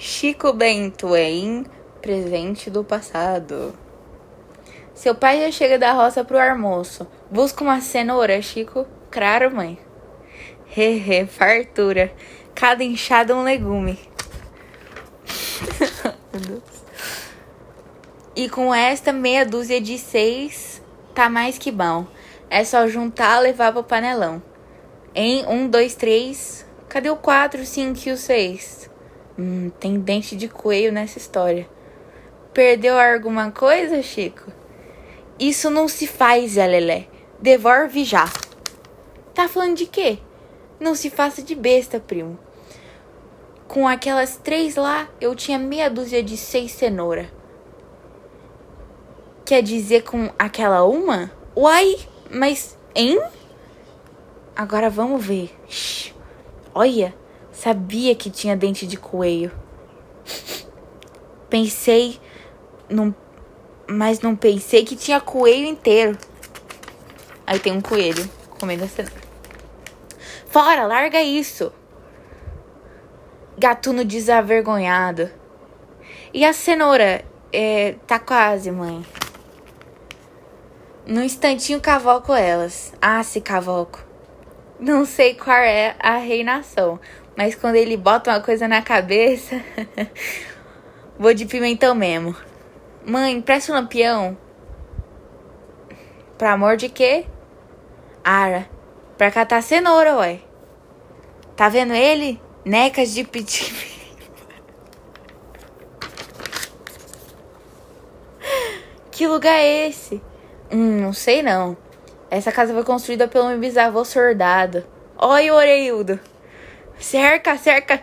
Chico Bento em presente do passado. Seu pai já chega da roça pro almoço. Busca uma cenoura, Chico. Claro, mãe. Hehe, fartura. Cada enxada um legume. e com esta meia dúzia de seis, tá mais que bom. É só juntar, levar pro panelão. Em um, dois, três. Cadê o quatro, cinco e o seis? Hum, tem dente de coelho nessa história. Perdeu alguma coisa, Chico? Isso não se faz, Zé Lelé. Devolve já. Tá falando de quê? Não se faça de besta, primo. Com aquelas três lá, eu tinha meia dúzia de seis cenoura. Quer dizer com aquela uma? Uai, mas, hein? Agora vamos ver. Shhh. Olha, sabia que tinha dente de coelho. Pensei num mas não pensei que tinha coelho inteiro. Aí tem um coelho comendo a cenoura. Fora, larga isso. Gatuno desavergonhado. E a cenoura? É, tá quase, mãe. No instantinho cavoco elas. Ah, se cavoco. Não sei qual é a reinação, mas quando ele bota uma coisa na cabeça, vou de pimentão mesmo. Mãe, presta um lampião. Pra amor de quê? Ara, pra catar cenoura, ué. Tá vendo ele? Necas de pedir. que lugar é esse? Hum, não sei não. Essa casa foi construída pelo meu bisavô soldado. Olha o orelhudo. Cerca, cerca.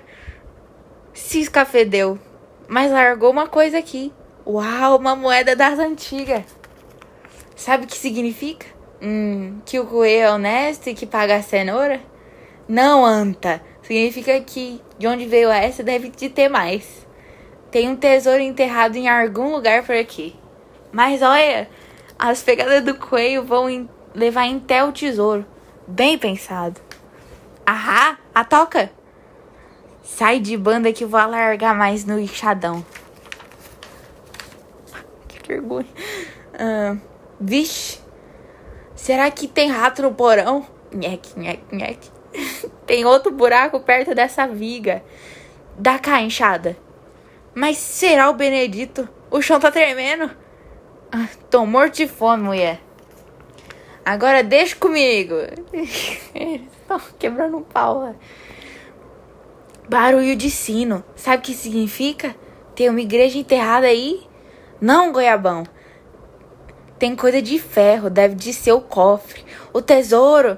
Cisca fedeu. Mas largou uma coisa aqui. Uau, uma moeda das antigas. Sabe o que significa? Hum, que o coelho é honesto e que paga a cenoura? Não, anta. Significa que de onde veio essa deve de ter mais. Tem um tesouro enterrado em algum lugar por aqui. Mas olha, as pegadas do coelho vão levar até o tesouro. Bem pensado. Ahá, a toca. Sai de banda que vou alargar mais no enxadão vergonha. Ah, vixe. Será que tem rato no porão? Nhec, nhec, nhec. tem outro buraco perto dessa viga. Dá cá, enxada. Mas será o Benedito? O chão tá tremendo. Ah, tô morto de fome, mulher. Agora deixa comigo. Eles estão quebrando um pau. Barulho de sino. Sabe o que significa? Tem uma igreja enterrada aí não, goiabão. Tem coisa de ferro, deve de ser o cofre. O tesouro.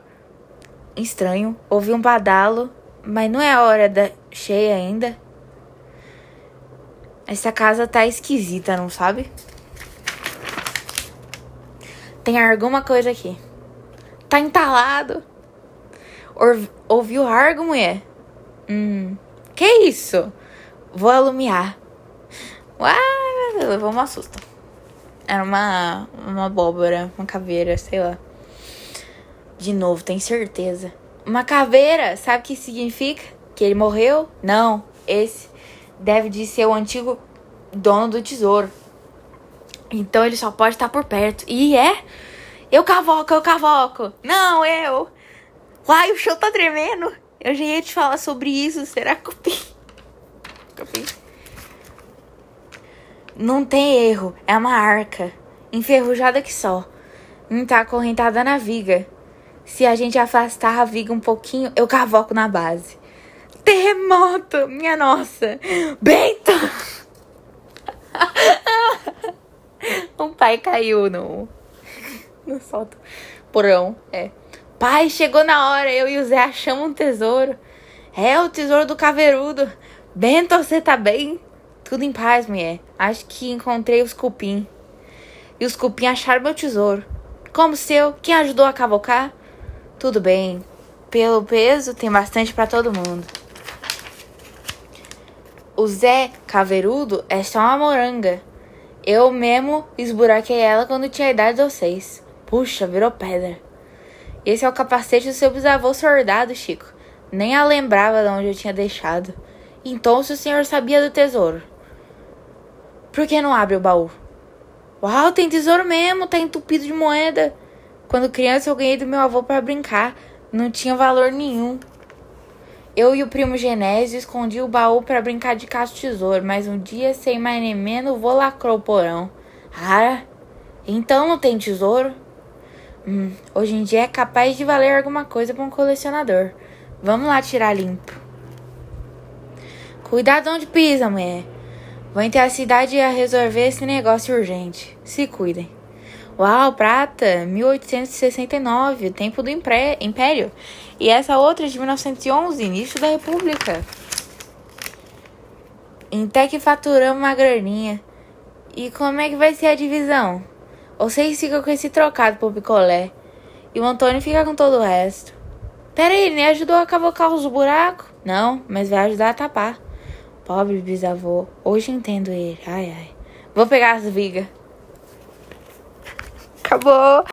Estranho, ouvi um badalo, mas não é a hora da cheia ainda. Essa casa tá esquisita, não sabe? Tem alguma coisa aqui. Tá entalado. ouviu argo, mulher? Hum. Que isso? Vou alumiar. Uau! levou uma susto. Era uma, uma abóbora, uma caveira, sei lá. De novo, tem certeza. Uma caveira, sabe o que significa? Que ele morreu? Não, esse deve de ser o antigo dono do tesouro. Então ele só pode estar por perto. E é? Eu cavoco, eu cavoco. Não, eu. Uai, o chão tá tremendo. Eu já ia te falar sobre isso. Será cupim? Cupim. Não tem erro, é uma arca, enferrujada que só. Não tá acorrentada na viga. Se a gente afastar a viga um pouquinho, eu cavoco na base. Terremoto, minha nossa. Bento! um pai caiu no no solto porão, é. Pai, chegou na hora, eu e o Zé achamos um tesouro. É o tesouro do caveirudo. Bento, você tá bem? Tudo em paz, mulher. Acho que encontrei os cupim. E os cupim acharam meu tesouro. Como seu? Quem ajudou a cavocar? Tudo bem. Pelo peso, tem bastante para todo mundo. O Zé Caveirudo é só uma moranga. Eu mesmo esburaquei ela quando tinha a idade de vocês. Puxa, virou pedra. Esse é o capacete do seu bisavô soldado, Chico. Nem a lembrava de onde eu tinha deixado. Então, se o senhor sabia do tesouro, por que não abre o baú? Uau, tem tesouro mesmo, tá entupido de moeda. Quando criança eu ganhei do meu avô para brincar, não tinha valor nenhum. Eu e o primo Genésio escondi o baú para brincar de caça-tesouro, mas um dia, sem mais nem menos, vô lacrou o porão. Ah, então não tem tesouro? Hum, hoje em dia é capaz de valer alguma coisa para um colecionador. Vamos lá tirar limpo. Cuidado onde pisa, mulher. Vou até a cidade a resolver esse negócio urgente. Se cuidem. Uau, prata, 1869, tempo do Império. E essa outra de 1911, início da República. Até que faturamos uma graninha. E como é que vai ser a divisão? Vocês ficam com esse trocado pro picolé. E o Antônio fica com todo o resto. Pera aí, nem ajudou a cavocar os buracos? Não, mas vai ajudar a tapar. Pobre bisavô, hoje entendo ele. Ai, ai. Vou pegar as vigas. 卡不。